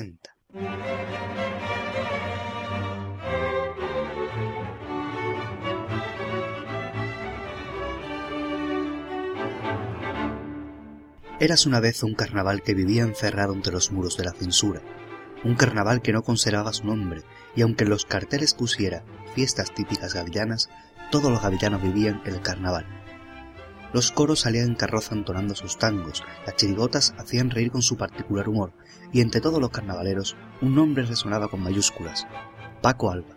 años 60. Eras una vez un carnaval que vivía encerrado entre los muros de la censura, un carnaval que no conservaba su nombre, y aunque en los carteles pusiera fiestas típicas gavillanas, todos los gavillanos vivían el carnaval. Los coros salían en carroza entonando sus tangos, las chirigotas hacían reír con su particular humor, y entre todos los carnavaleros un nombre resonaba con mayúsculas, Paco Alba.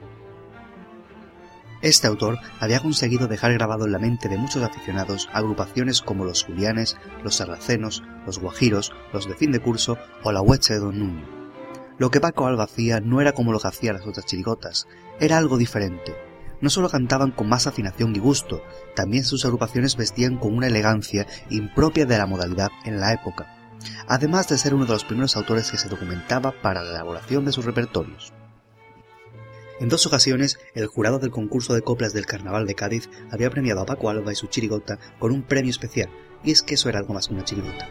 Este autor había conseguido dejar grabado en la mente de muchos aficionados agrupaciones como los Julianes, los Sarracenos, los Guajiros, los de fin de curso o la Hueche de Don Nuño. Lo que Paco Alba hacía no era como lo que hacían las otras chirigotas, era algo diferente. No solo cantaban con más afinación y gusto, también sus agrupaciones vestían con una elegancia impropia de la modalidad en la época, además de ser uno de los primeros autores que se documentaba para la elaboración de sus repertorios. En dos ocasiones, el jurado del concurso de coplas del Carnaval de Cádiz había premiado a Paco Alba y su chirigota con un premio especial, y es que eso era algo más que una chirigota.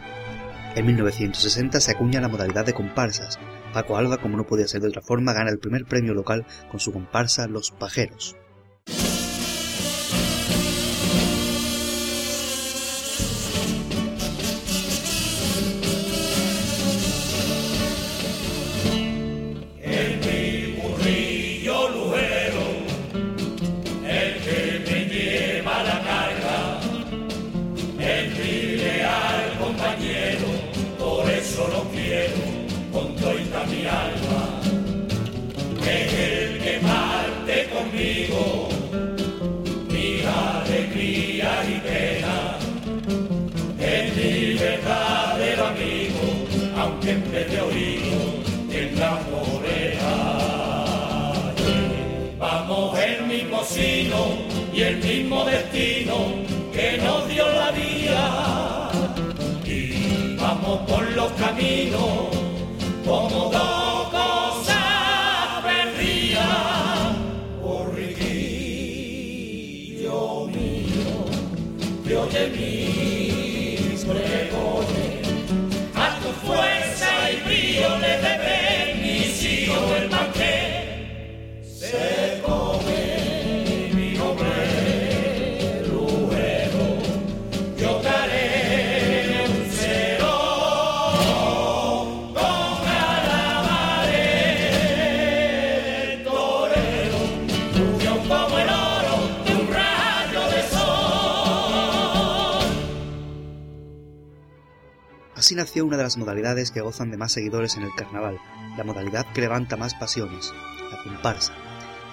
En 1960 se acuña la modalidad de comparsas. Paco Alba, como no podía ser de otra forma, gana el primer premio local con su comparsa Los Pajeros. Y el mismo destino que nos dio la vida. Y vamos por los caminos Así nació una de las modalidades que gozan de más seguidores en el carnaval, la modalidad que levanta más pasiones, la comparsa.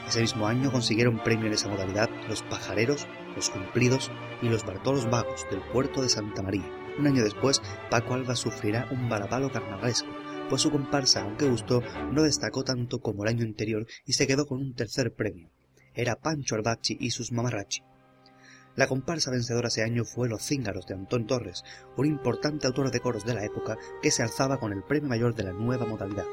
Ese mismo año consiguieron premio en esa modalidad los pajareros, los cumplidos y los bartolos vagos del puerto de Santa María. Un año después, Paco Alba sufrirá un balapalo carnavalesco, pues su comparsa, aunque gustó, no destacó tanto como el año anterior y se quedó con un tercer premio. Era Pancho Albachi y sus mamarrachi. La comparsa vencedora ese año fue Los Cíngaros de Antón Torres, un importante autor de coros de la época que se alzaba con el premio mayor de la nueva modalidad.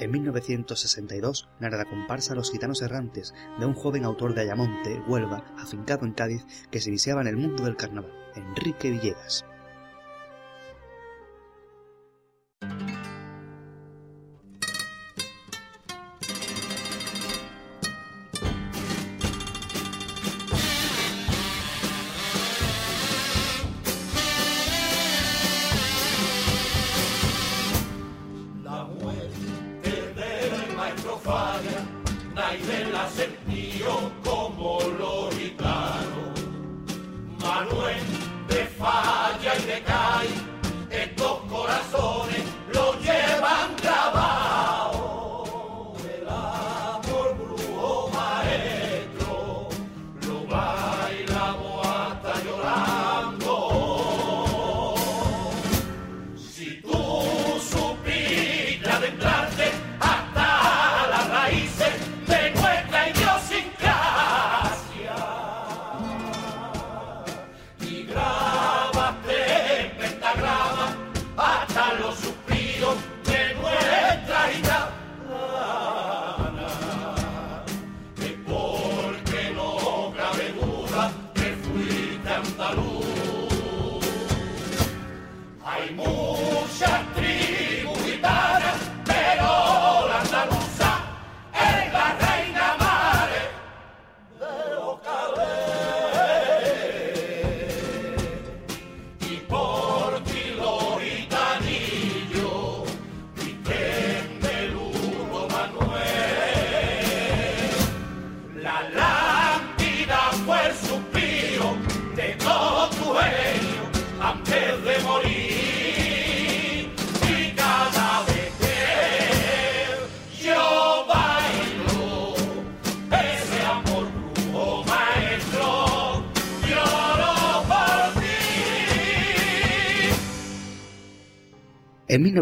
En 1962 narra la comparsa Los Gitanos Errantes de un joven autor de Ayamonte, Huelva, afincado en Cádiz, que se iniciaba en el mundo del carnaval, Enrique Villegas. Como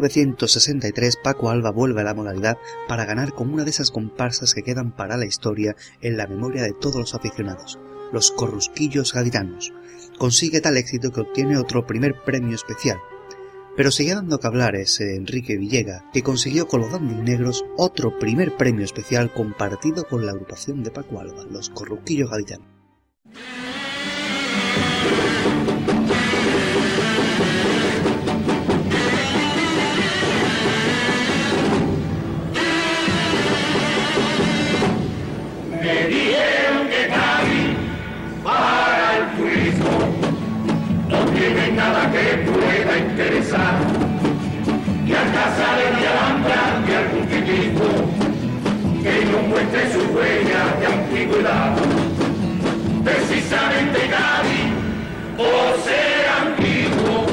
1963 Paco Alba vuelve a la modalidad para ganar con una de esas comparsas que quedan para la historia en la memoria de todos los aficionados, los corrusquillos gaditanos. Consigue tal éxito que obtiene otro primer premio especial. Pero sigue dando que hablar ese Enrique Villega, que consiguió con los Negros otro primer premio especial compartido con la agrupación de Paco Alba, los corrusquillos gaditanos. Precisamente Gadi, por ser antiguo,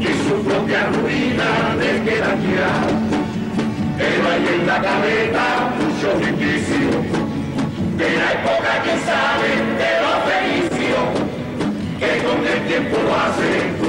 y su propia ruina le queda ya. Pero hay en la cabeza mucho indicio de la época que sabe de los fenicios que con el tiempo lo hace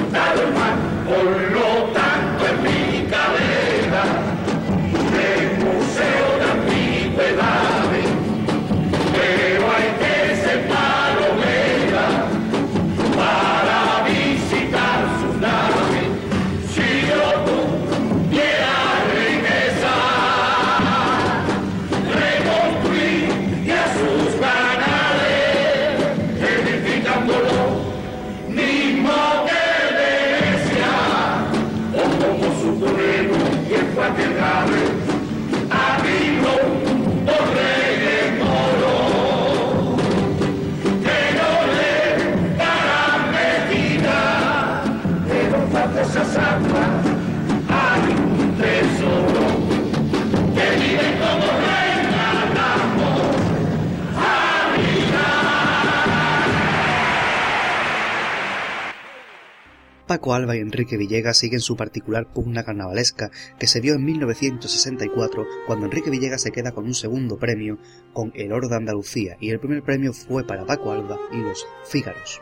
Paco Alba y Enrique Villegas siguen su particular pugna carnavalesca que se vio en 1964 cuando Enrique Villegas se queda con un segundo premio con El Oro de Andalucía y el primer premio fue para Paco Alba y los Fígaros.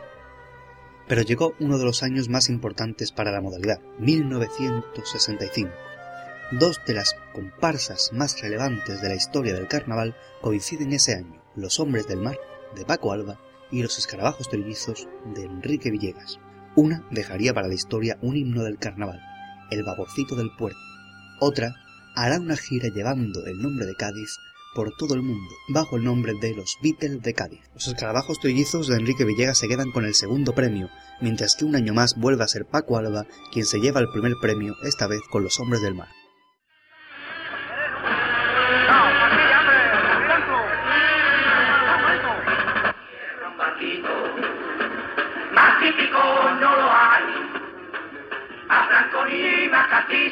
Pero llegó uno de los años más importantes para la modalidad, 1965. Dos de las comparsas más relevantes de la historia del carnaval coinciden ese año, Los Hombres del Mar, de Paco Alba, y Los Escarabajos Trillizos, de Enrique Villegas. Una dejaría para la historia un himno del carnaval, el vaborcito del puerto. Otra hará una gira llevando el nombre de Cádiz por todo el mundo, bajo el nombre de los Beatles de Cádiz. Los escarabajos trillizos de Enrique Villegas se quedan con el segundo premio, mientras que un año más vuelve a ser Paco Alba quien se lleva el primer premio, esta vez con los Hombres del Mar.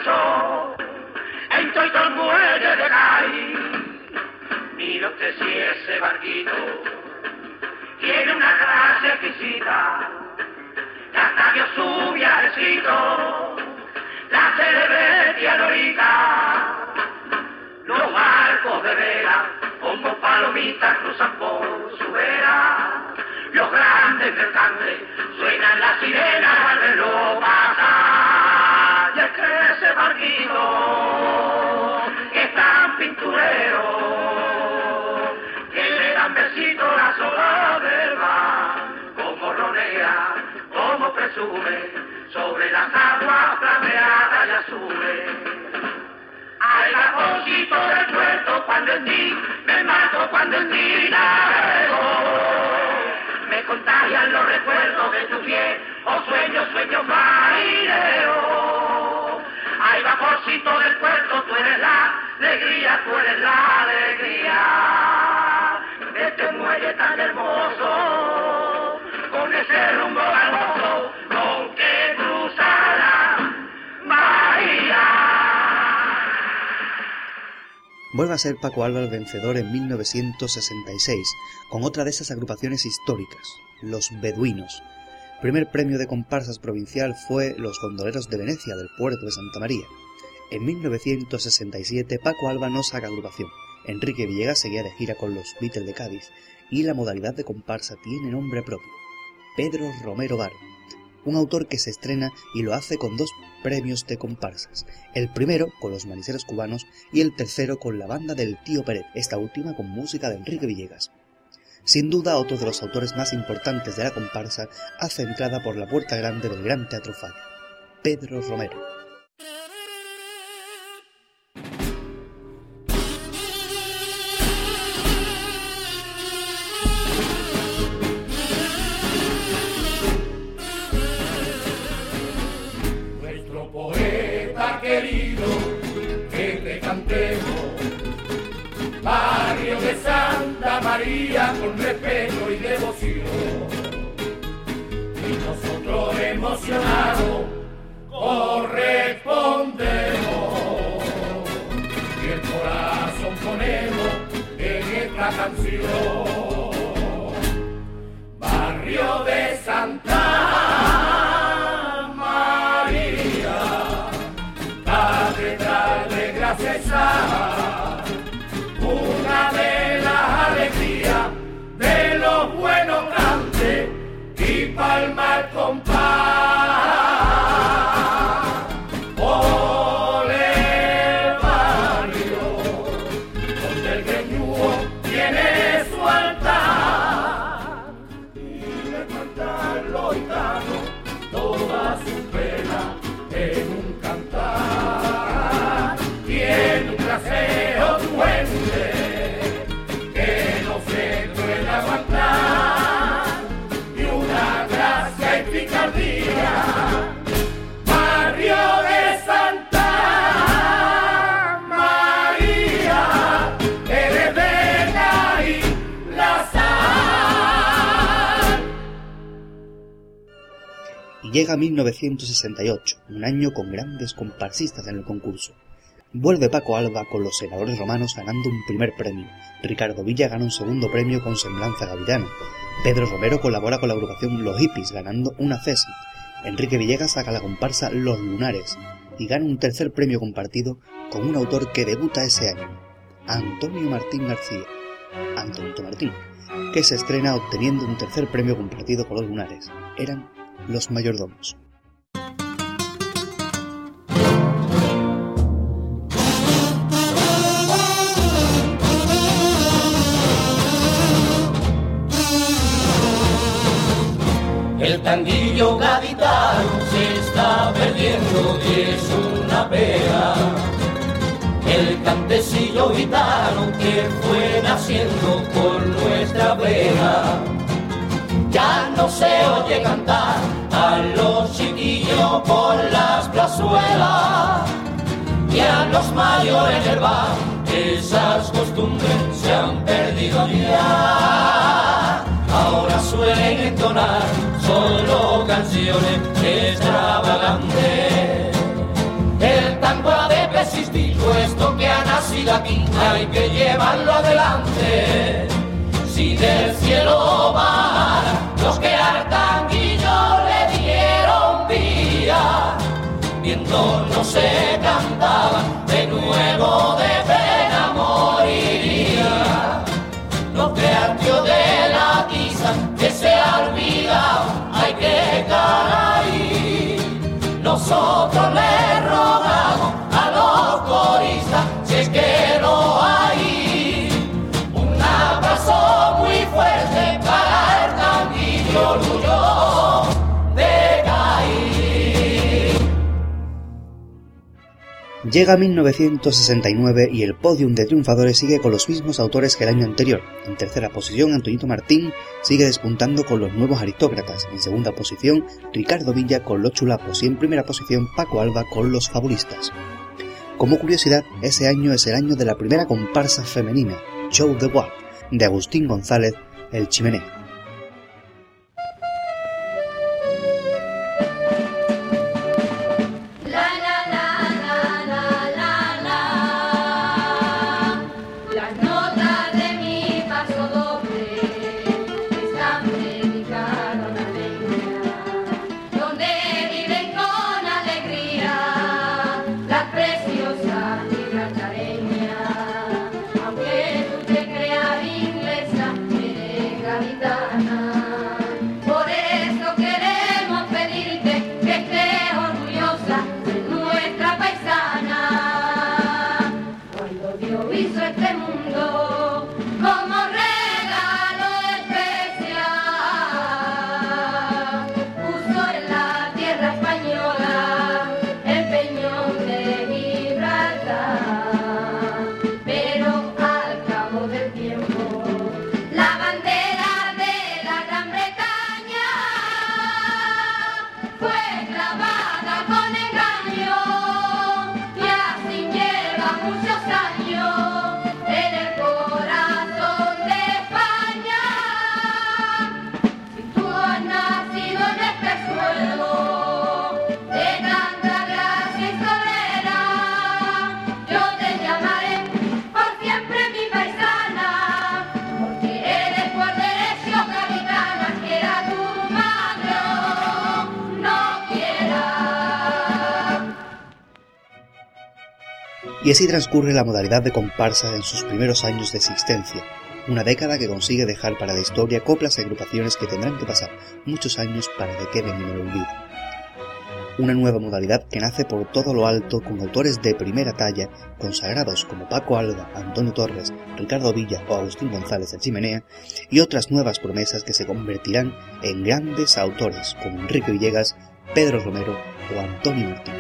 Más castizo, en todo el muelle de Cay. Mira usted si ese barquito tiene una gracia exquisita, que hasta dio su viajecito, la célebre tía Lorica. Los barcos de vela, como palomitas, cruzan por su vera. Los grandes mercantes suenan las sirenas al reloj pasar. Y es que ese barquito que es tan pinturero, que le dan besito a la sola del mar, como ronea, como presume, sobre las aguas plateadas y azules. Ay, vaporcito del puerto, cuando en ti me mato, cuando en ti navego. Me contagian los recuerdos de tu piel, o sueños, sueños marineros. Ay, vaporcito del puerto, tú eres la alegría, tú eres la alegría. Este muelle tan hermoso, con ese rumbo hermoso, con que cruza la bahía. Vuelve a ser Paco Alba el vencedor en 1966, con otra de esas agrupaciones históricas, los Beduinos. Primer premio de comparsas provincial fue Los Gondoleros de Venecia del puerto de Santa María. En 1967 Paco Alba no saca agrupación. Enrique Villegas seguía de gira con los Beatles de Cádiz y la modalidad de comparsa tiene nombre propio, Pedro Romero Bar. un autor que se estrena y lo hace con dos premios de comparsas, el primero con los maniseros cubanos y el tercero con la banda del Tío Pérez, esta última con música de Enrique Villegas. Sin duda, otro de los autores más importantes de la comparsa hace entrada por la puerta grande del Gran Teatro Falla, Pedro Romero. En Llega 1968, un año con grandes comparsistas en el concurso. Vuelve Paco Alba con los senadores romanos ganando un primer premio. Ricardo Villa gana un segundo premio con Semblanza Gavilana. Pedro Romero colabora con la agrupación Los Hippies ganando una Cesi. Enrique Villegas saca la comparsa Los Lunares y gana un tercer premio compartido con un autor que debuta ese año, Antonio Martín García, Antonio Martín, que se estrena obteniendo un tercer premio compartido con Los Lunares. Eran los mayordomos. El tanguillo gaditano se está perdiendo y es una pena. El cantecillo gitano que fue naciendo por nuestra pena ya no se oye cantar a los chiquillos por las plazuelas y a los mayores del bar. Esas costumbres se han perdido ya. Ahora suelen entonar solo canciones extravagantes. El tango ha de persistir, puesto que ha nacido aquí, hay que llevarlo adelante. Si del cielo va no se Llega 1969 y el podium de triunfadores sigue con los mismos autores que el año anterior. En tercera posición, Antonito Martín sigue despuntando con los nuevos aristócratas. En segunda posición, Ricardo Villa con los chulapos y en primera posición, Paco Alba con los fabulistas. Como curiosidad, ese año es el año de la primera comparsa femenina, Show the Bois, de Agustín González, el chimenea. Y así transcurre la modalidad de comparsa en sus primeros años de existencia, una década que consigue dejar para la historia coplas y agrupaciones que tendrán que pasar muchos años para que queden en el olvido. Una nueva modalidad que nace por todo lo alto con autores de primera talla, consagrados como Paco Alba, Antonio Torres, Ricardo Villa o Agustín González de Chimenea, y otras nuevas promesas que se convertirán en grandes autores como Enrique Villegas, Pedro Romero o Antonio Martín.